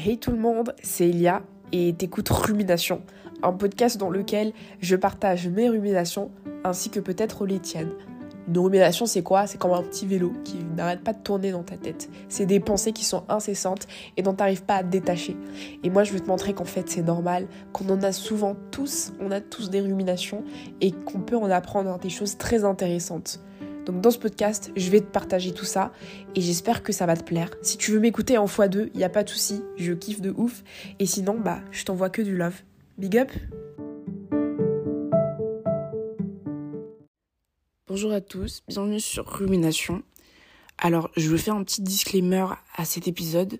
Hey tout le monde, c'est Elia et t'écoutes Rumination, un podcast dans lequel je partage mes ruminations ainsi que peut-être les tiennes. Une rumination, c'est quoi? C'est comme un petit vélo qui n'arrête pas de tourner dans ta tête. C'est des pensées qui sont incessantes et dont t'arrives pas à te détacher. Et moi, je veux te montrer qu'en fait, c'est normal, qu'on en a souvent tous, on a tous des ruminations et qu'on peut en apprendre des choses très intéressantes. Donc dans ce podcast, je vais te partager tout ça et j'espère que ça va te plaire. Si tu veux m'écouter en x2, il n'y a pas de souci, je kiffe de ouf. Et sinon, bah, je t'envoie que du love. Big up Bonjour à tous, bienvenue sur Rumination. Alors, je veux faire un petit disclaimer à cet épisode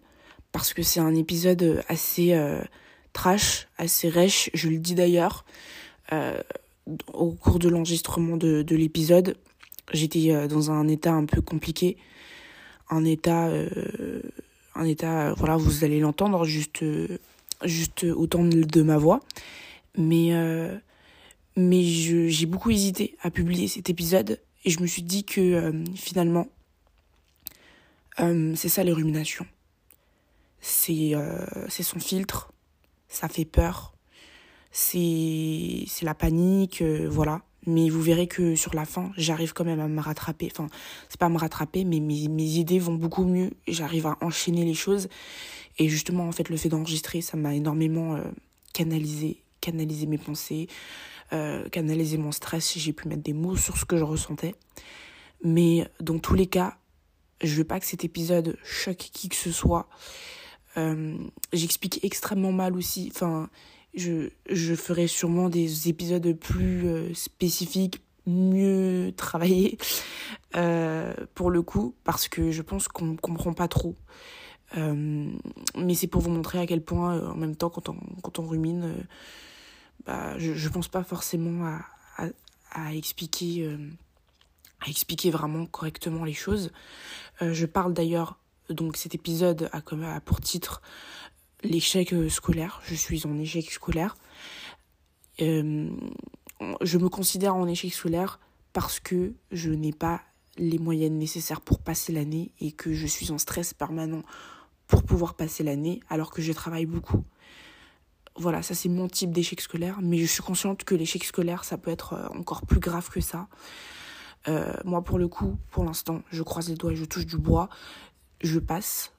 parce que c'est un épisode assez euh, trash, assez rêche, je le dis d'ailleurs. Euh, au cours de l'enregistrement de, de l'épisode, j'étais euh, dans un état un peu compliqué, un état, euh, un état, voilà, vous allez l'entendre juste, euh, juste autant de ma voix, mais mais j'ai beaucoup hésité à publier cet épisode et je me suis dit que finalement, c'est ça les ruminations. C'est c'est son filtre, ça fait peur, c'est c'est la panique, voilà mais vous verrez que sur la fin, j'arrive quand même à me rattraper. Enfin, c'est pas à me rattraper, mais mes, mes idées vont beaucoup mieux. J'arrive à enchaîner les choses. Et justement, en fait, le fait d'enregistrer, ça m'a énormément euh, canalisé, canalisé mes pensées, euh, canalisé mon stress. J'ai pu mettre des mots sur ce que je ressentais. Mais dans tous les cas, je veux pas que cet épisode choque qui que ce soit. Euh, J'explique extrêmement mal aussi. Enfin, je, je ferai sûrement des épisodes plus euh, spécifiques, mieux travaillés, euh, pour le coup, parce que je pense qu'on ne comprend pas trop. Euh, mais c'est pour vous montrer à quel point, en même temps, quand on, quand on rumine, bah, je ne pense pas forcément à, à, à expliquer, à expliquer vraiment correctement les choses. je parle d'ailleurs, donc cet épisode a, comme, a pour titre l'échec euh, scolaire. Je suis en échec scolaire. Euh, je me considère en échec scolaire parce que je n'ai pas les moyennes nécessaires pour passer l'année et que je suis en stress permanent pour pouvoir passer l'année alors que je travaille beaucoup. Voilà, ça c'est mon type d'échec scolaire, mais je suis consciente que l'échec scolaire, ça peut être euh, encore plus grave que ça. moi, pour le coup, pour l'instant, je croise les doigts et je touche du bois. Je passe,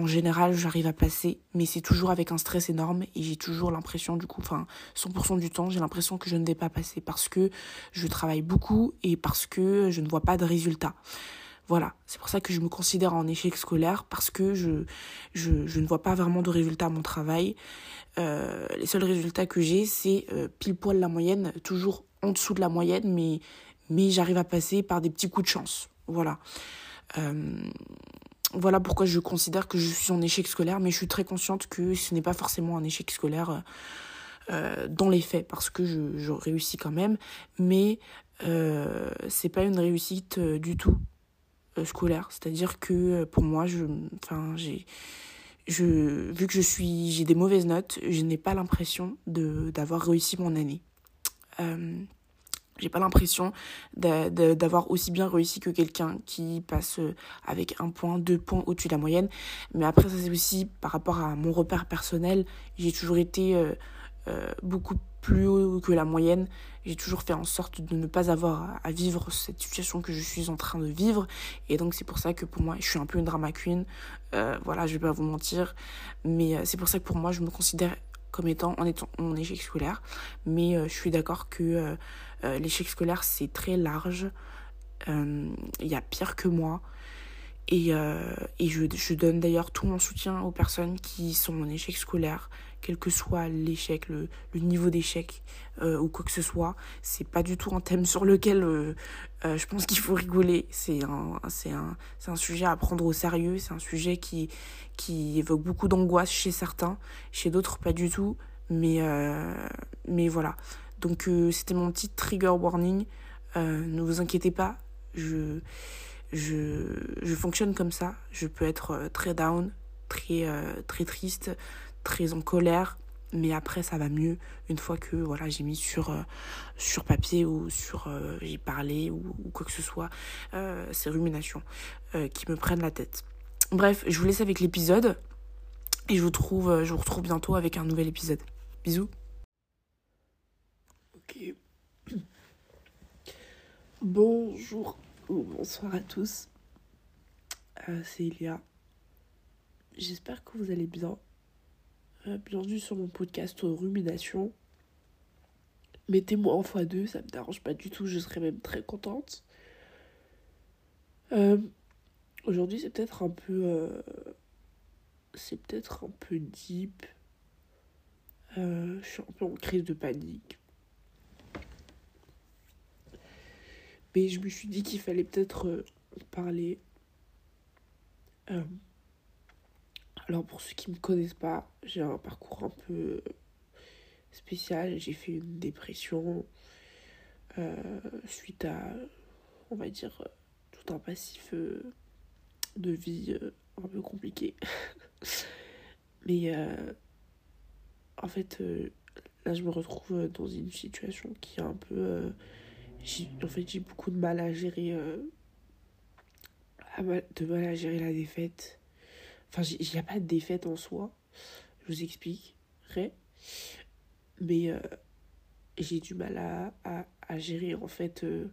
en général, j'arrive à passer, mais c'est toujours avec un stress énorme et j'ai toujours l'impression, du coup, enfin, 100% du temps, j'ai l'impression que je ne vais pas passer parce que je travaille beaucoup et parce que je ne vois pas de résultats. Voilà, c'est pour ça que je me considère en échec scolaire parce que je, je, ne vois pas vraiment de résultats à mon travail. Euh, les seuls résultats que j'ai, c'est euh, pile poil la moyenne, toujours en dessous de la moyenne, mais, mais j'arrive à passer par des petits coups de chance. Voilà. Euh, voilà pourquoi je considère que je suis en échec scolaire, mais je suis très consciente que ce n'est pas forcément un échec scolaire euh, euh dans les faits, parce que je, réussis quand même, mais euh, c'est pas une réussite euh, du tout scolaire. C'est-à-dire que pour moi, je, vu que je suis, j'ai des mauvaises notes, je n'ai pas l'impression de d'avoir réussi mon année. J'ai pas l'impression d'avoir aussi bien réussi que quelqu'un qui passe euh, avec un point, deux points au-dessus de la moyenne. Mais après, ça c'est aussi par rapport à mon repère personnel. J'ai toujours été euh, euh, beaucoup plus haut que la moyenne. J'ai toujours fait en sorte de ne pas avoir à vivre cette situation que je suis en train de vivre. Et donc c'est pour ça que pour moi, je suis un peu une drama queen. voilà, je vais pas vous mentir. Mais c'est pour ça que pour moi, je me considère comme étant en, étant, en échec scolaire. Mais je suis d'accord que euh, l'échec scolaire, c'est très large. Il euh, y a pire que moi. Et, euh, et je, je donne d'ailleurs tout mon soutien aux personnes qui sont en échec scolaire, quel que soit l'échec, le, niveau d'échec euh, ou quoi que ce soit. C'est pas du tout un thème sur lequel euh, euh, je pense qu'il faut rigoler. C'est un, c'est un, un sujet à prendre au sérieux. C'est un sujet qui, qui évoque beaucoup d'angoisse chez certains, chez d'autres pas du tout. Mais, mais voilà. Donc c'était mon petit trigger warning. Ne vous inquiétez pas, je, je, je fonctionne comme ça. Je peux être très down, très, très triste, très en colère, mais après ça va mieux une fois que voilà j'ai mis sur sur papier ou sur j'ai parlé ou, quoi que ce soit ces ruminations qui me prennent la tête bref je vous laisse avec l'épisode Et je vous, trouve, je vous retrouve bientôt avec un nouvel épisode. Bisous. Bonjour ou bonsoir à tous. Euh, c'est Elia. J'espère que vous allez bien. Euh, bienvenue sur mon podcast Rumination. Mettez-moi en x2, ça me dérange pas du tout, je serais même très contente. Euh, aujourd'hui, c'est peut-être un peu. c'est peut-être un peu deep. je suis un peu en crise de panique. Mais je me suis dit qu'il fallait peut-être parler. Alors pour ceux qui ne me connaissent pas, j'ai un parcours un peu spécial. J'ai fait une dépression euh, suite à, on va dire, tout un passif euh, de vie euh, un peu compliqué. Mais en fait, là je me retrouve dans une situation qui est un peu... en fait j'ai beaucoup de mal à gérer... de mal à gérer la défaite Enfin, il n'y a pas de défaite en soi. Je vous expliquerai. Mais euh, j'ai du mal à, à, gérer en fait euh,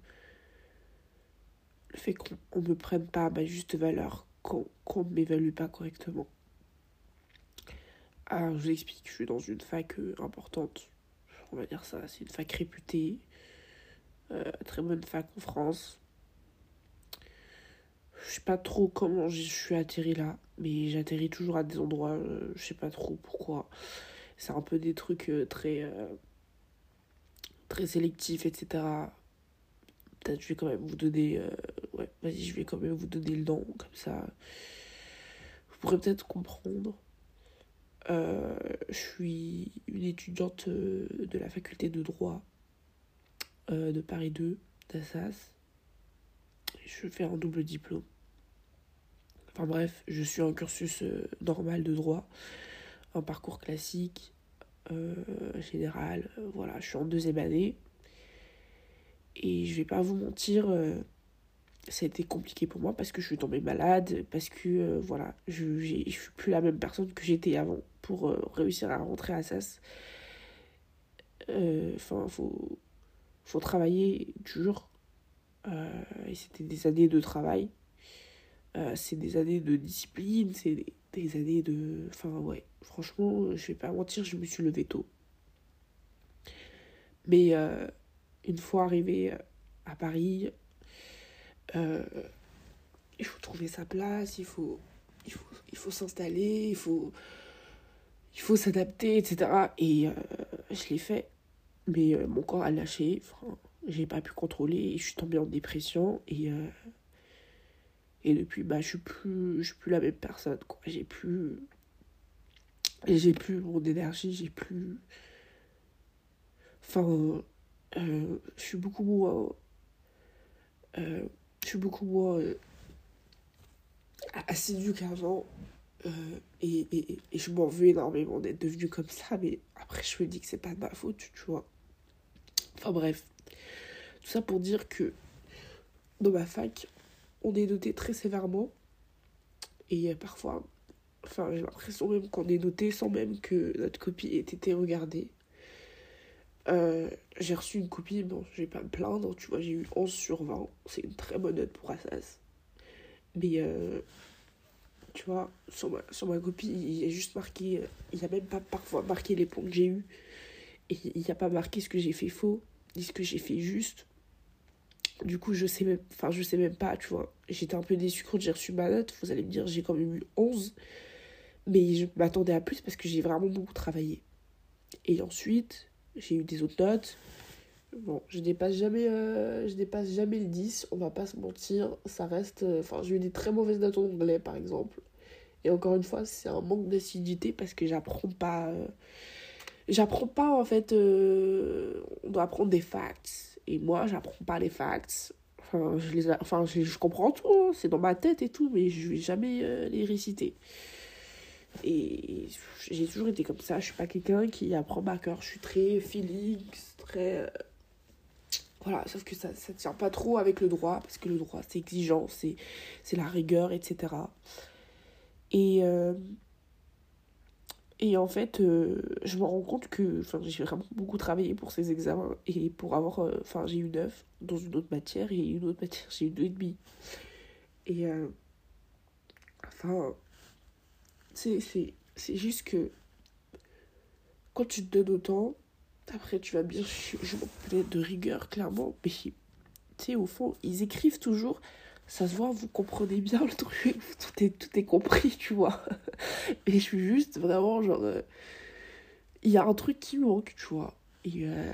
le fait qu'on ne me prenne pas à ma juste valeur, qu'on ne m'évalue pas correctement. Alors, je vous explique, je suis dans une fac euh, importante. On va dire ça, c'est une fac réputée. très bonne fac en France. Je sais pas trop comment je suis atterri là, mais j'atterris toujours à des endroits, euh, je sais pas trop pourquoi. C'est un peu des trucs euh, très euh, très sélectifs, etc. Peut-être je vais quand même vous donner, ouais, vas-y, je vais quand même vous donner le nom comme ça. Vous pourrez peut-être comprendre. je suis une étudiante de la faculté de droit de Paris 2, d'Assas. Je fais un double diplôme. Enfin bref, je suis un cursus euh, normal de droit, un parcours classique, euh, général. Euh, voilà, je suis en deuxième année. Et je vais pas vous mentir, ça a été compliqué pour moi parce que je suis tombée malade, parce que voilà, je, ne suis plus la même personne que j'étais avant pour réussir à rentrer à SAS. Enfin, faut, faut travailler dur. et c'était des années de travail. Euh, c'est des années de discipline, c'est des, années de... Enfin ouais, franchement, je vais pas mentir, je me suis levée tôt. Mais euh, une fois arrivé à Paris, euh, il faut trouver sa place, il faut, il faut, il faut s'installer, il faut, il faut s'adapter, etc. Et je l'ai fait. Mais mon corps a lâché. Enfin, j'ai pas pu contrôler. je suis tombée en dépression. Et et depuis, bah, je suis plus, je suis plus la même personne, quoi. J'ai plus, j'ai plus mon énergie, j'ai plus, enfin, euh, je suis beaucoup moins, euh, je suis beaucoup moins euh, assidue qu'avant. et, et, et, je m'en veux énormément d'être devenue comme ça, mais après je me dis que c'est pas de ma faute, tu vois. Enfin bref, tout ça pour dire que dans ma fac, on est noté très sévèrement. Et parfois, enfin, j'ai l'impression même qu'on est noté sans même que notre copie ait été regardée. Euh, j'ai reçu une copie, bon, je vais pas me plaindre, tu vois, j'ai eu 11 sur 20. C'est une très bonne note pour Assas. Mais, euh, tu vois, sur ma, sur ma copie, il y a juste marqué, il y a même pas parfois marqué les points que j'ai eu Et il n'y a pas marqué ce que j'ai fait faux, ni ce que j'ai fait juste. Du coup, je sais même, enfin, je sais même pas, tu vois. J'étais un peu déçue quand j'ai reçu ma note. Vous allez me dire, j'ai quand même eu 11. Mais je m'attendais à plus parce que j'ai vraiment beaucoup travaillé. Et ensuite, j'ai eu des autres notes. Bon, je dépasse jamais, euh, je dépasse jamais le 10, on va pas se mentir. Ça reste. Euh, enfin, j'ai eu des très mauvaises notes en anglais, par exemple. Et encore une fois, c'est un manque d'assiduité parce que j'apprends pas. Euh, j'apprends pas, en fait. on doit apprendre des facts et moi, j'apprends pas les facts. Enfin, je, les enfin, je, comprends tout, hein. c'est dans ma tête et tout, mais je vais jamais euh, les réciter. Et j'ai toujours été comme ça. Je suis pas quelqu'un qui apprend par cœur. Je suis très feeling, très. Euh, voilà, sauf que ça ne tient pas trop avec le droit, parce que le droit, c'est exigeant, c'est la rigueur, etc. Et. Et en fait, euh, je me rends compte que j'ai vraiment beaucoup travaillé pour ces examens et pour avoir. euh, Enfin, j'ai eu 9 dans une autre matière et une autre matière, j'ai eu 2,5. Et. euh, enfin. C'est c'est- juste que. Quand tu te donnes autant, après tu vas bien. Je, je m'en de rigueur, clairement. Mais tu sais, au fond, ils écrivent toujours. Ça se voit, vous comprenez bien le truc, tout est, tout est compris, tu vois. Et je suis juste vraiment genre. euh, Il y a un truc qui manque, tu vois. Et, euh,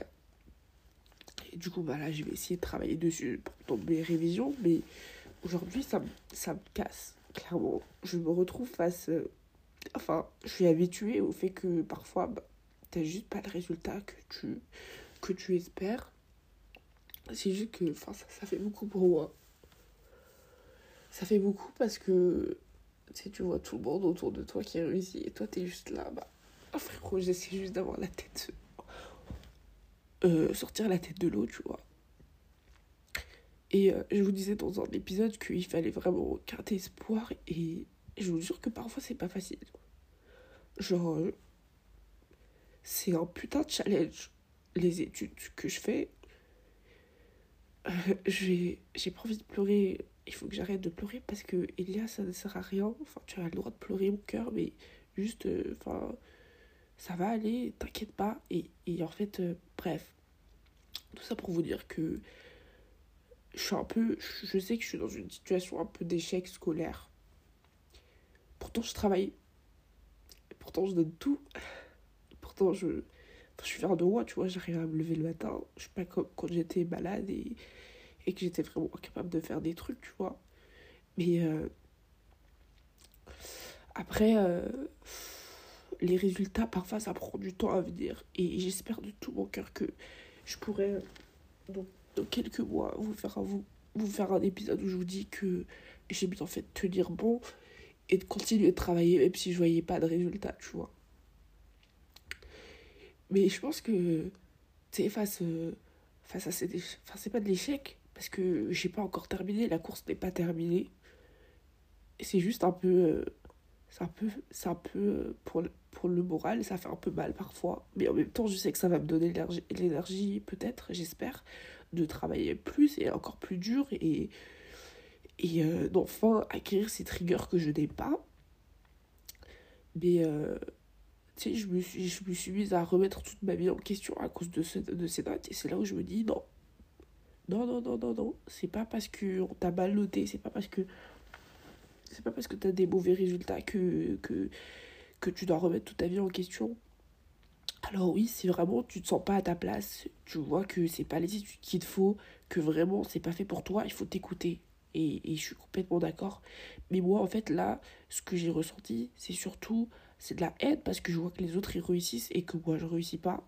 et du coup, bah là, je vais essayer de travailler dessus pour mes révisions. Mais aujourd'hui, ça, ça me casse, clairement. Je me retrouve face. euh, enfin, je suis habituée au fait que parfois, bah, t'as juste pas le résultat que tu, que tu espères. C'est juste que enfin, ça, ça fait beaucoup pour moi. Ça fait beaucoup parce que tu tu vois tout le monde autour de toi qui réussit et toi t'es juste là. Bah, oh, frérot, j'essaie juste d'avoir la tête. euh, sortir la tête de l'eau, tu vois. Et euh, je vous disais dans un épisode qu'il fallait vraiment garder espoir et je vous jure que parfois c'est pas facile. Genre, euh, c'est un putain de challenge, les études que je fais. J'ai pas envie de pleurer. Il faut que j'arrête de pleurer parce que Elia, ça ne sert à rien. Enfin, tu as le droit de pleurer, mon cœur, mais juste, euh, enfin, ça va aller, t'inquiète pas. Et, et en fait, euh, bref, tout ça pour vous dire que je suis un peu, je sais que je suis dans une situation un peu d'échec scolaire. Pourtant, je travaille. Pourtant, je donne tout. Pourtant, je, je suis fière de moi, tu vois. J'arrive à me lever le matin. Je suis pas comme quand j'étais malade et, et que j'étais vraiment incapable de faire des trucs, tu vois. Mais euh, après, euh, les résultats, parfois, ça prend du temps à venir. Et j'espère de tout mon cœur que je pourrais, dans, dans quelques mois, vous faire, un, vous, vous faire un épisode où je vous dis que j'ai bien fait de tenir bon et de continuer de travailler, même si je voyais pas de résultats, tu vois. Mais je pense que, tu sais, face, euh, face à ces... Enfin, c'est pas de l'échec, parce que j'ai pas encore terminé, la course n'est pas terminée. C'est juste un peu... euh, c'est un peu, c'est un peu euh, pour, pour le moral, ça fait un peu mal parfois. Mais en même temps, je sais que ça va me donner l'énergie, l'énergie peut-être, j'espère, de travailler plus et encore plus dur et, et euh, d'enfin acquérir ces triggers que je n'ai pas. Mais euh, tu sais, je me, suis, je me suis mise à remettre toute ma vie en question à cause de, ce, de ces notes. Et c'est là où je me dis non. Non, non, non, non, non. C'est pas parce qu'on t'a mal noté, c'est pas parce que. C'est pas parce que t'as des mauvais résultats que, que, que tu dois remettre toute ta vie en question. Alors oui, si vraiment tu te sens pas à ta place, tu vois que c'est pas les études qu'il te faut, que vraiment c'est pas fait pour toi, il faut t'écouter. Et, et je suis complètement d'accord. Mais moi, en fait, là, ce que j'ai ressenti, c'est surtout, c'est de la haine parce que je vois que les autres, ils réussissent et que moi, je réussis pas.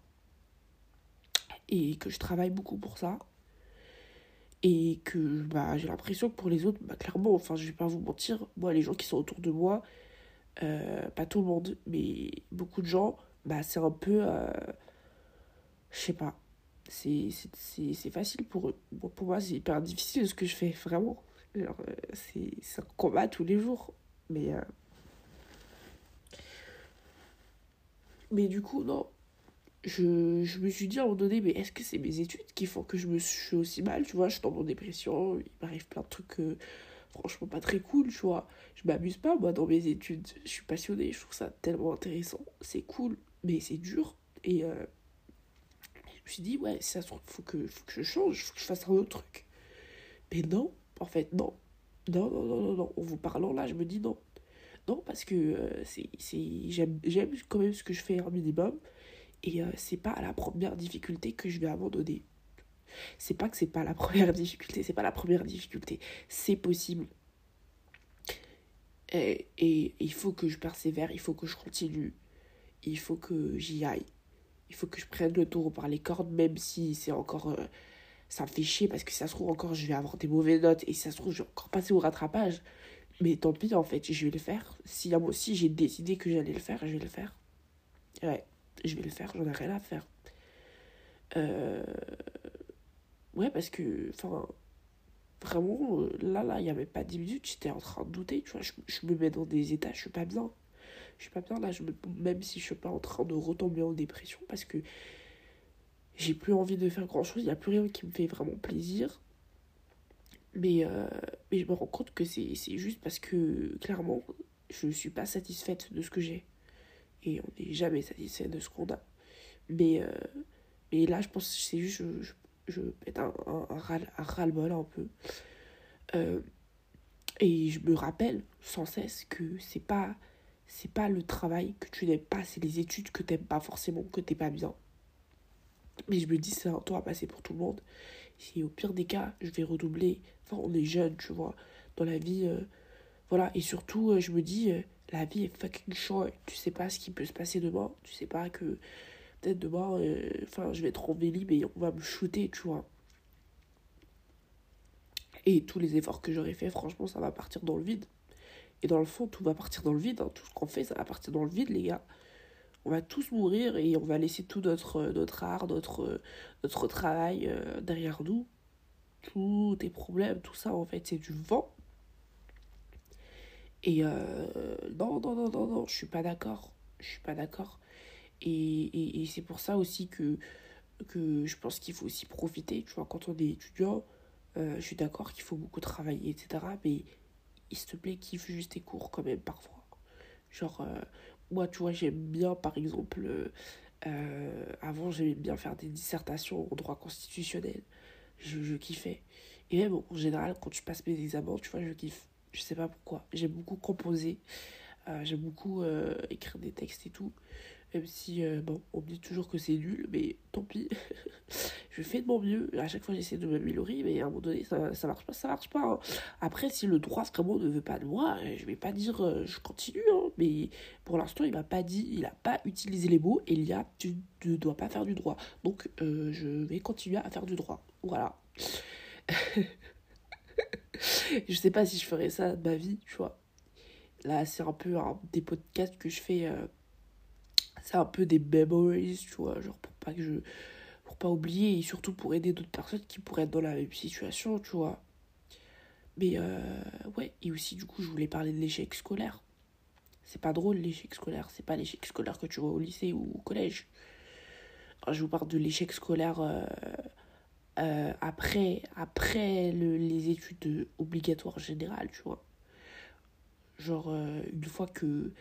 Et que je travaille beaucoup pour ça. Et que bah, j'ai l'impression que pour les autres, bah, clairement, enfin, je vais pas vous mentir, moi, les gens qui sont autour de moi, euh, pas tout le monde, mais beaucoup de gens, bah, c'est un peu. euh, je sais pas. C'est facile pour eux. Pour moi, c'est hyper difficile ce que je fais, vraiment. Euh, c'est c'est un combat tous les jours. Mais. euh, Mais du coup, non. Je, je me suis dit à un moment donné, mais est-ce que c'est mes études qui font que je me suis aussi mal, tu vois, je dans mon dépression, il m'arrive plein de trucs euh, franchement pas très cool, tu vois. Je m'amuse pas, moi, dans mes études. Je suis passionnée, je trouve ça tellement intéressant. C'est cool, mais c'est dur. Et euh, je me suis dit, ouais, ça se trouve, faut que, faut que je change, faut que je fasse un autre truc. Mais non, en fait, non. Non, non, non, non, non. En vous parlant là, je me dis non. Non, parce que euh, c'est, c'est, j'aime, j'aime quand même ce que je fais un minimum. Et euh, c'est pas la première difficulté que je vais abandonner. C'est pas que c'est pas la première difficulté, c'est pas la première difficulté. C'est possible. Et, et il faut que je persévère, il faut que je continue. Il faut que j'y aille. Il faut que je prenne le taureau par les cordes, même si c'est encore. euh, ça me fait chier parce que si ça se trouve encore, je vais avoir des mauvaises notes et si ça se trouve, je vais encore passer au rattrapage. Mais tant pis, en fait, je vais le faire. Si aussi j'ai décidé que j'allais le faire, je vais le faire. Ouais, je vais le faire, j'en ai rien à faire. Euh... Ouais, parce que, enfin, vraiment, euh, là, là, il n'y avait pas 10 minutes, j'étais en train de douter, tu vois. Je, je me mets dans des états, je suis pas bien. je suis pas bien là, je me, même si je suis pas en train de retomber en dépression parce que j'ai plus envie de faire grand chose, il n'y a plus rien qui me fait vraiment plaisir. Mais, euh, mais je me rends compte que c'est juste parce que clairement, je ne suis pas satisfaite de ce que j'ai. Et on n'est jamais satisfait de ce qu'on a. Mais, euh, mais là, je pense que c'est juste, je, pète un, un, un ras-le-bol un peu. Euh, et je me rappelle sans cesse que c'est pas c'est pas le travail que tu n'aimes pas, c'est les études que tu n'aimes pas forcément, que tu n'es pas bien. Mais je me dis, c'est un temps à passer pour tout le monde. Si au pire des cas, je vais redoubler, enfin, on est jeune, tu vois, dans la vie, euh, voilà. Et surtout, je me dis, la vie est fucking short. Tu sais pas ce qui peut se passer demain. Tu sais pas que peut-être demain, enfin, je vais être en Vélib et on va me shooter, tu vois. Et tous les efforts que j'aurais fait, franchement, ça va partir dans le vide. Et dans le fond, tout va partir dans le vide. Hein. Tout ce qu'on fait, ça va partir dans le vide, les gars. On va tous mourir et on va laisser tout notre, notre art, notre, notre travail euh, derrière nous. Tous tes problèmes, tout ça, en fait, c'est du vent. Et euh, non, non, non, non, non, je suis pas d'accord. Je suis pas d'accord. Et, et, et c'est pour ça aussi que, que je pense qu'il faut aussi profiter. Tu vois, quand on est étudiant, euh, je suis d'accord qu'il faut beaucoup travailler, etc. Mais il te plaît, kiffe juste tes cours quand même parfois. Genre, euh, moi, tu vois, j'aime bien, par exemple, avant, j'aimais bien faire des dissertations en droit constitutionnel. Je, je kiffais. Et même en général, quand je passe mes examens, tu vois, je kiffe. Je sais pas pourquoi. J'aime beaucoup composer. j'aime beaucoup écrire des textes et tout. Même si, euh, bon, on me dit toujours que c'est nul, mais tant pis. je fais de mon mieux. À chaque fois, j'essaie de m'améliorer, mais à un moment donné, ça, ça marche pas, ça marche pas. Hein. Après, si le droit vraiment ne veut pas de moi, euh, je vais pas dire euh, je continue. Hein. Mais pour l'instant, il m'a pas dit, il a pas utilisé les mots. Elia, tu ne dois pas faire du droit. Donc, je vais continuer à faire du droit. Voilà. je sais pas si je ferai ça de ma vie, tu vois. Là, c'est un peu des podcasts que je fais c'est un peu des memories, tu vois, genre pour pas que je pour pas oublier et surtout pour aider d'autres personnes qui pourraient être dans la même situation, tu vois. Mais euh, ouais, et aussi du coup, je voulais parler de l'échec scolaire. C'est pas drôle l'échec scolaire, c'est pas l'échec scolaire que tu vois au lycée ou au collège. je vous parle de l'échec scolaire euh, euh, après, après le, les études obligatoires générales, tu vois. Genre, une fois que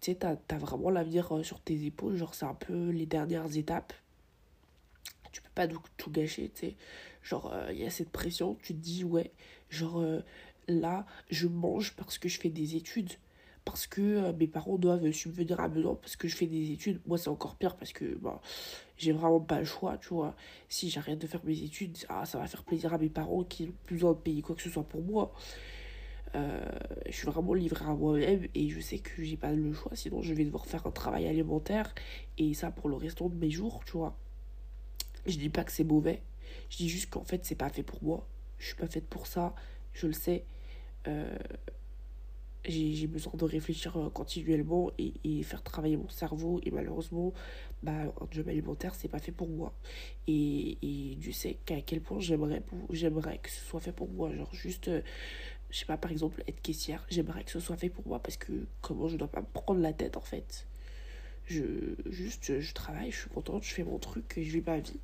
tu sais, t'as as vraiment l'avenir euh, sur tes épaules. Genre, c'est un peu les dernières étapes. Tu peux pas tout, gâcher, tu sais. Genre, il euh, y a cette pression. Tu te dis, ouais, genre, euh, là, je mange parce que je fais des études. Parce que mes parents doivent subvenir à besoin parce que je fais des études. Moi, c'est encore pire parce que bah, j'ai vraiment pas le choix, tu vois. Si j'arrête de faire mes études, ah, ça va faire plaisir à mes parents qui n'ont plus besoin de payer quoi que ce soit pour moi. Euh, je suis vraiment livrée à moi-même et je sais que j'ai pas le choix, sinon je vais devoir faire un travail alimentaire et ça pour le restant de mes jours, tu vois. Je dis pas que c'est mauvais, je dis juste qu'en fait c'est pas fait pour moi. Je suis pas faite pour ça, je le sais. Euh, j'ai besoin de réfléchir euh, continuellement et, faire travailler mon cerveau et malheureusement bah, un job alimentaire c'est pas fait pour moi et, et Dieu sait qu'à quel point j'aimerais que ce soit fait pour moi genre juste je sais pas, par exemple, être caissière, j'aimerais que ce soit fait pour moi parce que comment je dois pas me prendre la tête en fait. Je, juste, je, travaille, je suis contente, je fais mon truc, je vis ma vie.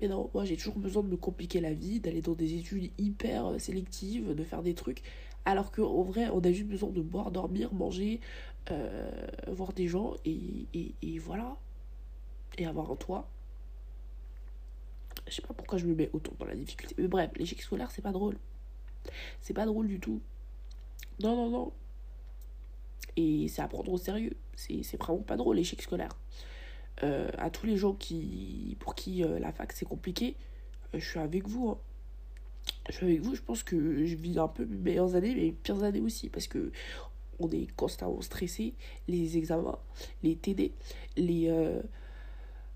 Mais non, moi j'ai toujours besoin de me compliquer la vie, d'aller dans des études hyper euh, sélectives, de faire des trucs. Alors qu'en vrai, on a juste besoin de boire, dormir, manger, euh, voir des gens et, voilà. Et avoir un toit. Je sais pas pourquoi je me mets autant dans la difficulté. Mais bref, l'échec scolaire, c'est pas drôle. C'est pas drôle du tout. Non, non, non. Et c'est à prendre au sérieux. C'est vraiment pas drôle, l'échec scolaire. Euh, à tous les gens qui, pour qui euh, la fac c'est compliqué, euh, je suis avec vous. Hein. Je suis avec vous, je pense que je vis un peu mes meilleures années, mais pires années aussi, parce que on est constamment stressé. Les examens, les TD, les,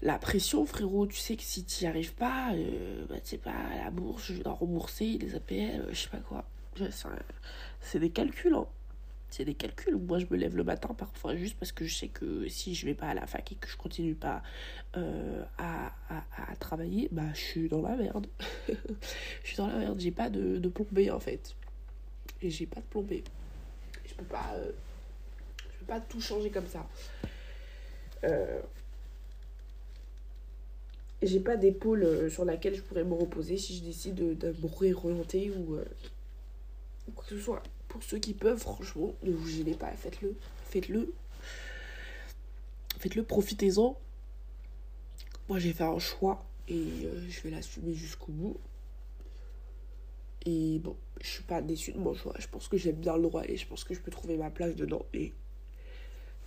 la pression, frérot, tu sais que si tu n'y arrives pas, euh, bah, tu sais pas, la bourse, je rembourser les APL, euh, je sais pas quoi. C'est des calculs, hein. C'est des calculs. Moi, je me lève le matin parfois juste parce que je sais que si je vais pas à la fac et que je continue pas euh, à, à, à, travailler, bah, je suis dans la merde. je suis dans la merde. J'ai pas de, de plombée, en fait. Et j'ai pas de plombée. Je peux pas. Euh, je peux pas tout changer comme ça. Euh, j'ai pas d'épaule euh, sur laquelle je pourrais me reposer si je décide de, me réorienter ou, ou quoi que ce soit. Pour ceux qui peuvent, franchement, ne vous gênez pas, faites-le. Faites-le. Faites-le, profitez-en. Moi, j'ai fait un choix et euh, je vais l'assumer jusqu'au bout. Et bon, je suis pas déçue de mon choix. Je pense que j'aime bien le droit et je pense que je peux trouver ma place dedans. Et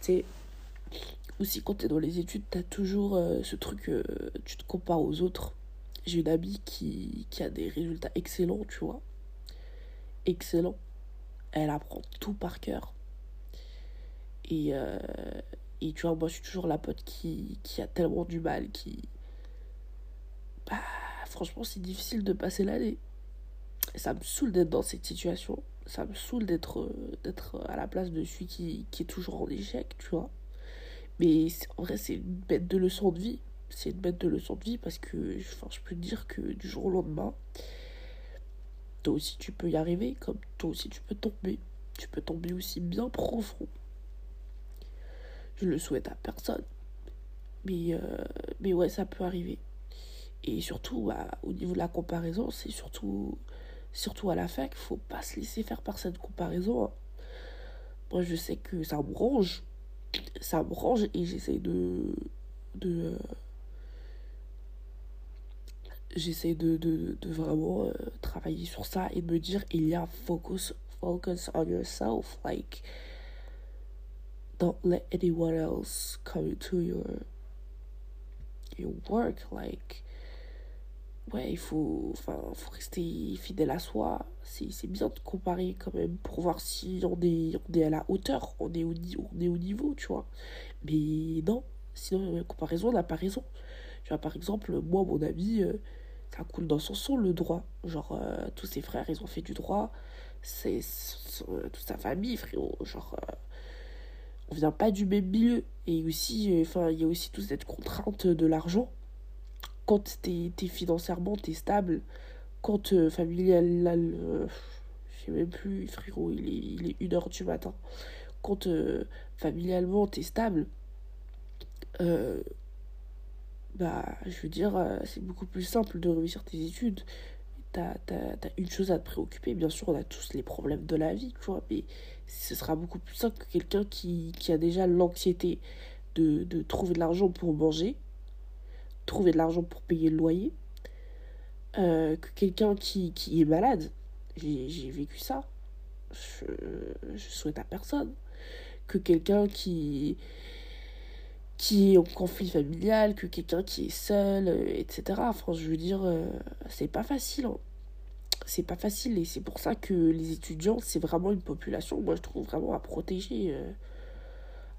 tu sais, aussi quand t'es dans les études, t'as toujours euh, ce truc, euh, tu te compares aux autres. J'ai une amie qui, qui a des résultats excellents, tu vois. Excellent. Elle apprend tout par cœur. Et, euh, et tu vois, moi je suis toujours la pote qui, qui a tellement du mal, qui. Bah, franchement, c'est difficile de passer l'année. Ça me saoule d'être dans cette situation. Ça me saoule d'être d'être à la place de celui qui, qui est toujours en échec, tu vois. Mais en vrai, c'est une bête de leçon de vie. C'est une bête de leçon de vie parce que enfin, je peux te dire que du jour au lendemain, toi aussi tu peux y arriver, comme toi aussi tu peux tomber. Tu peux tomber aussi bien profond. Je le souhaite à personne. Mais, euh, mais ouais, ça peut arriver. Et surtout, bah, au niveau de la comparaison, c'est surtout, surtout à la fac, faut pas se laisser faire par cette comparaison. hein. Moi, je sais que ça me range. Ça me range et j'essaie de. de euh, j'essaie de, de, de vraiment euh, travailler sur ça et de me dire il y a focus focus on yourself like don't let anyone else come into your your work like ouais il faut enfin faut rester fidèle à soi. C'est bien de comparer quand même pour voir si on est à la hauteur on est au on est au niveau tu vois. Mais non sinon la comparaison n'a pas raison. Tu vois par exemple moi mon ami euh, ça coule dans son sang le droit. Genre euh, tous ses frères ils ont fait du droit. C'est son- toute sa famille frérot. Genre euh, on vient pas du même milieu. Et aussi euh, enfin il y a aussi toute cette contrainte de l'argent. Quand t'es es financièrement t'es stable. Quand euh, familial euh, je sais même plus frérot il est il est une heure du matin. Quand euh, familialement t'es stable euh, bah je veux dire euh, c'est beaucoup plus simple de réussir tes études. T'as t'as t'as une chose à te préoccuper bien sûr on a tous les problèmes de la vie tu vois mais ce sera beaucoup plus simple que quelqu'un qui, qui a déjà l'anxiété de, de trouver de l'argent pour manger trouver de l'argent pour payer le loyer euh, que quelqu'un qui, qui est malade. J'ai j'ai vécu ça. Je, je souhaite à personne. Que quelqu'un qui qui est en conflit familial, que quelqu'un qui est seul, euh, etc. Enfin, je veux dire, euh, c'est pas facile. hein. C'est pas facile et c'est pour ça que les étudiants, c'est vraiment une population, moi je trouve vraiment à protéger, euh,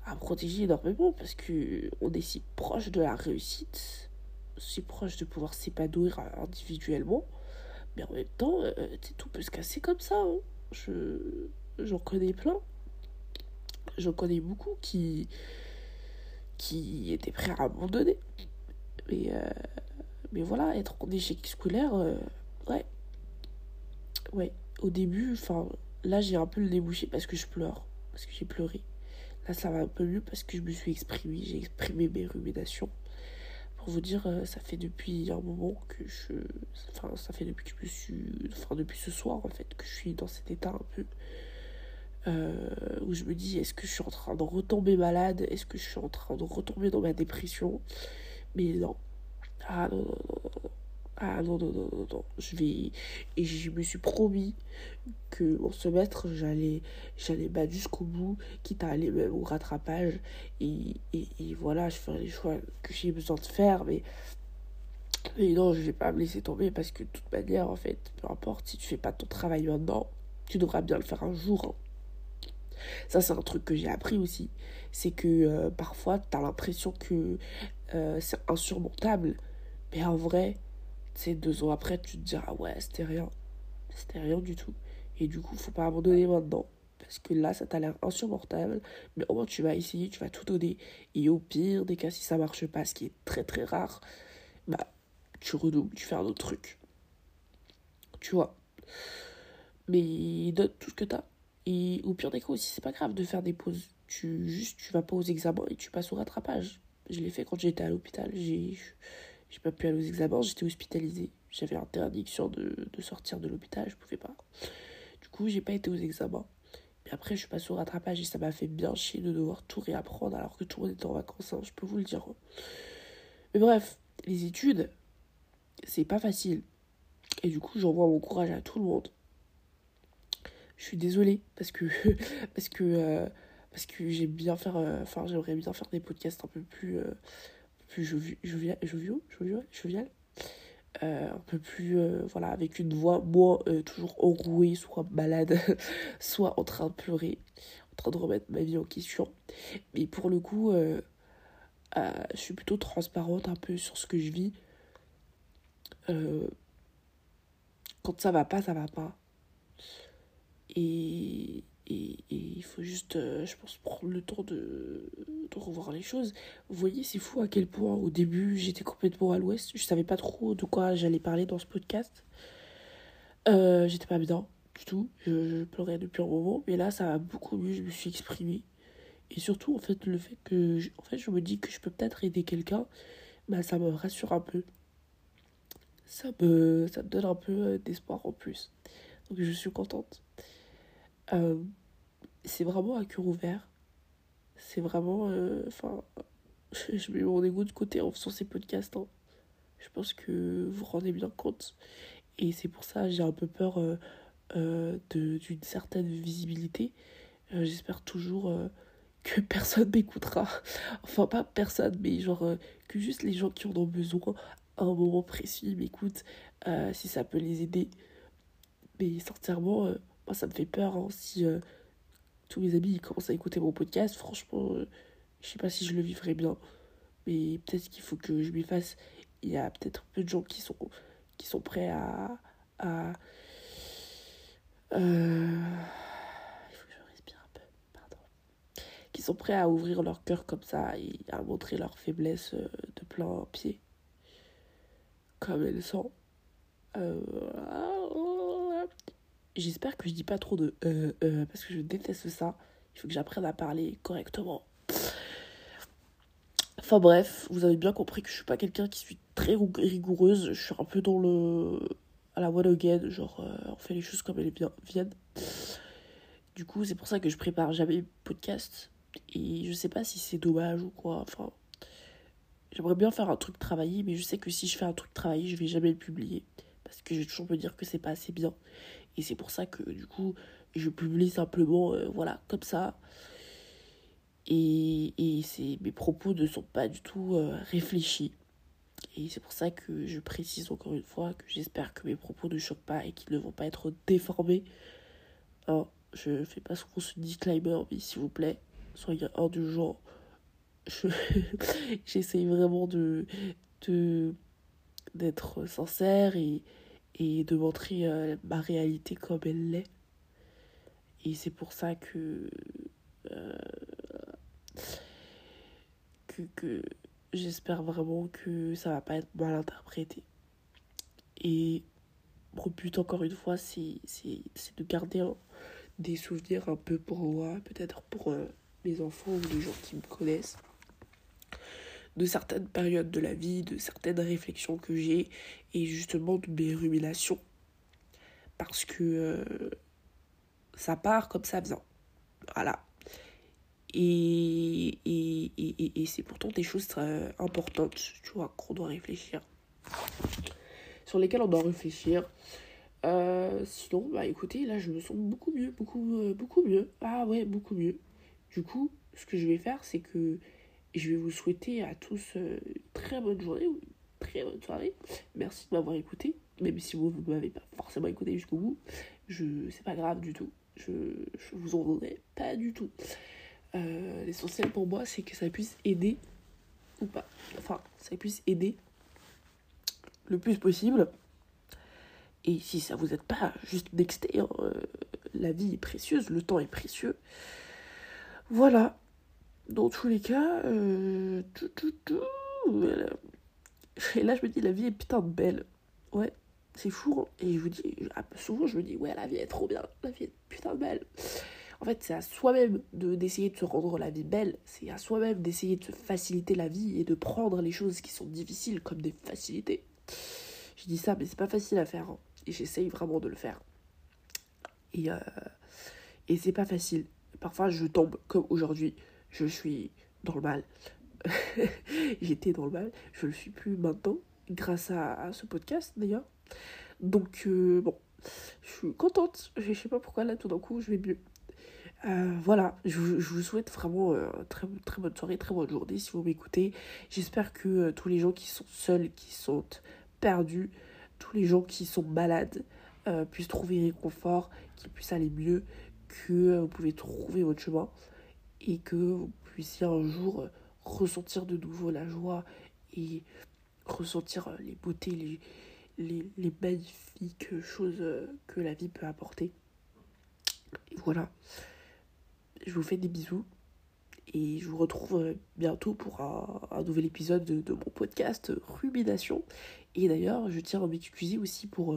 à protéger énormément parce que on est si proche de la réussite, si proche de pouvoir s'épanouir individuellement, mais en même temps, euh, tout peut se casser comme ça. hein. Je, j'en connais plein. J'en connais beaucoup qui, qui étaient prêts à abandonner. Mais, euh, mais voilà, être en échec scolaire, euh, ouais. Ouais, au début, enfin, là j'ai un peu le débouché parce que je pleure, parce que j'ai pleuré. Là ça va un peu mieux parce que je me suis exprimée, j'ai exprimé mes ruminations. Pour vous dire, euh, ça fait depuis un moment que je. Enfin, ça fait depuis que je me suis. Enfin, depuis ce soir en fait, que je suis dans cet état un peu. Euh, où je me dis, est-ce que je suis en train de retomber malade? Est-ce que je suis en train de retomber dans ma dépression? Mais non. Ah non, non, non, non. Ah non, non, non, non, non. Je vais. Et je me suis promis que mon semestre, j'allais j'allais battre jusqu'au bout, quitte à aller même au rattrapage. Et, et, et voilà, je ferai les choix que j'ai besoin de faire. Mais, mais non, je vais pas me laisser tomber parce que de toute manière, en fait, peu importe, si tu fais pas ton travail maintenant, tu devras bien le faire un jour. hein. Ça, c'est un truc que j'ai appris aussi. C'est que euh, parfois, tu as l'impression que euh, c'est insurmontable. Mais en vrai, tu deux ans après, tu te diras, ouais, c'était rien. C'était rien du tout. Et du coup, faut pas abandonner maintenant. Parce que là, ça t'a l'air insurmontable. Mais au moins, tu vas essayer, tu vas tout donner. Et au pire des cas, si ça marche pas, ce qui est très très rare, bah, tu redoubles, tu fais un autre truc. Tu vois. Mais donne tout ce que t'as. Et au pire des cas aussi, c'est pas grave de faire des pauses. Tu, juste, tu vas pas aux examens et tu passes au rattrapage. Je l'ai fait quand j'étais à l'hôpital. J'ai, j'ai pas pu aller aux examens, j'étais hospitalisée. J'avais interdiction de, de sortir de l'hôpital, je pouvais pas. Du coup, j'ai pas été aux examens. Mais après, je suis passée au rattrapage et ça m'a fait bien chier de devoir tout réapprendre alors que tout le monde était en vacances, hein, je peux vous le dire. Mais bref, les études, c'est pas facile. Et du coup, j'envoie mon courage à tout le monde. Je suis désolée parce que parce que euh, parce que bien faire euh, enfin j'aimerais bien faire des podcasts un peu plus euh, plus jovial jovial. Jovial un peu plus voilà avec une voix moins toujours enrouée soit malade soit en train de pleurer en train de remettre ma vie en question. Mais pour le coup je suis plutôt transparente un peu sur ce que je vis. Quand ça va pas ça va pas et, et, il faut juste, euh, je pense, prendre le temps de, de revoir les choses. Vous voyez, c'est fou à quel point au début j'étais complètement à l'ouest. Je savais pas trop de quoi j'allais parler dans ce podcast. Euh, j'étais pas bien du tout. Je, pleurais depuis un moment. Mais là, ça va beaucoup mieux. Je me suis exprimée. Et surtout, en fait, le fait que je, en fait, je me dis que je peux peut-être aider quelqu'un, bah, ça me rassure un peu. Ça me, ça me donne un peu d'espoir en plus. Donc, je suis contente. Euh, c'est vraiment un cœur ouvert. C'est vraiment. Euh, enfin, je mets mon égo de côté en faisant ces podcasts. Hein. Je pense que vous rendez bien compte. Et c'est pour ça j'ai un peu peur euh, d'une certaine visibilité. J'espère toujours que personne m'écoutera. Enfin, pas personne, mais genre que juste les gens qui en ont besoin à un moment précis m'écoutent. si ça peut les aider. Mais sincèrement moi, ça me fait peur hein, si euh, tous mes amis commencent à écouter mon podcast. Franchement, euh, je sais pas si je le vivrai bien. Mais peut-être qu'il faut que je m'y fasse. Il y a peut-être peu de gens qui sont, qui sont prêts à. à euh, il faut que je respire un peu, pardon. Qui sont prêts à ouvrir leur cœur comme ça et à montrer leur faiblesse de plein pied. Comme elles sont. Euh, J'espère que je dis pas trop de euh, euh, parce que je déteste ça. Il faut que j'apprenne à parler correctement. Enfin bref, vous avez bien compris que je suis pas quelqu'un qui suis très rigoureuse. Je suis un peu dans le. à la one again. Genre, euh, on fait les choses comme elles viennent. Du coup, c'est pour ça que je prépare jamais podcast. Et je sais pas si c'est dommage ou quoi. Enfin, j'aimerais bien faire un truc travaillé, mais je sais que si je fais un truc travaillé, je vais jamais le publier. Parce que j'ai toujours me dire que c'est pas assez bien. Et c'est pour ça que du coup, je publie simplement, euh, voilà, comme ça. Et, et mes propos ne sont pas du tout euh, réfléchis. Et c'est pour ça que je précise encore une fois que j'espère que mes propos ne choquent pas et qu'ils ne vont pas être déformés. Hein, je fais pas ce qu'on se dit, Climber, mais s'il vous plaît, soyez indulgents. J'essaye vraiment de d'être sincère et, et de montrer euh, ma réalité comme elle l'est. Et c'est pour ça que, euh, que, que j'espère vraiment que ça va pas être mal interprété. Et mon but, encore une fois, c'est de garder des souvenirs un peu pour moi, peut-être pour euh, mes enfants ou les gens qui me connaissent de certaines périodes de la vie, de certaines réflexions que j'ai et justement de mes ruminations. Parce que euh, ça part comme ça vient. Voilà. Et, et, et, et c'est pourtant des choses très importantes, tu vois, qu'on doit réfléchir. Sur lesquelles on doit réfléchir. Euh, sinon, bah écoutez, là je me sens beaucoup mieux, beaucoup, euh, beaucoup mieux. Ah ouais, beaucoup mieux. Du coup, ce que je vais faire, c'est que je vais vous souhaiter à tous euh, une très bonne journée ou une très bonne soirée. Merci de m'avoir écouté. Même si vous ne m'avez pas forcément écouté jusqu'au bout, je c'est pas grave du tout. Je, je vous en voudrais pas du tout. Euh, l'essentiel pour moi, c'est que ça puisse aider ou pas. Enfin, ça puisse aider le plus possible. Et si ça vous aide pas, juste nexter. Hein, euh, la vie est précieuse, le temps est précieux. Voilà dans tous les cas, euh, et là je me dis la vie est putain belle. Ouais, C'est fou. hein. Et je vous dis, ah, souvent je me dis, ouais, la vie est trop bien, la vie est putain belle. En fait, c'est à soi-même de, d'essayer de se rendre la vie belle, c'est à soi-même d'essayer de se faciliter la vie et de prendre les choses qui sont difficiles comme des facilités. Je dis ça, mais c'est pas facile à faire. hein. Et j'essaye vraiment de le faire. Et, euh, et c'est pas facile. Parfois, je tombe comme aujourd'hui. Je suis dans le mal. J'étais dans le mal. Je le suis plus maintenant, grâce à, ce podcast d'ailleurs. Donc, euh, bon, je suis contente. Je sais pas pourquoi là, tout d'un coup, je vais mieux. Euh, voilà, je, vous- souhaite vraiment euh, très, très bonne soirée, très bonne journée si vous m'écoutez. J'espère que euh, tous les gens qui sont seuls, qui sont perdus, tous les gens qui sont malades puissent trouver réconfort, qu'ils puissent aller mieux, que vous pouvez trouver votre chemin et que vous puissiez un jour euh, ressentir de nouveau la joie et ressentir euh, les beautés, les, les, les magnifiques choses euh, que la vie peut apporter. Voilà. Je vous fais des bisous et je vous retrouve bientôt pour un, nouvel épisode de, mon podcast Rumination. Et d'ailleurs, je tiens à m'excuser aussi pour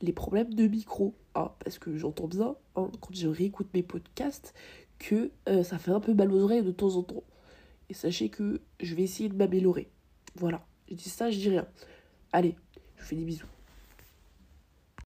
les problèmes de micro, hein, parce que j'entends bien hein, quand je réécoute mes podcasts que euh, ça fait un peu mal aux oreilles de temps en temps. Et sachez que je vais essayer de m'améliorer. Voilà, je dis ça, je dis rien. Allez, je vous fais des bisous.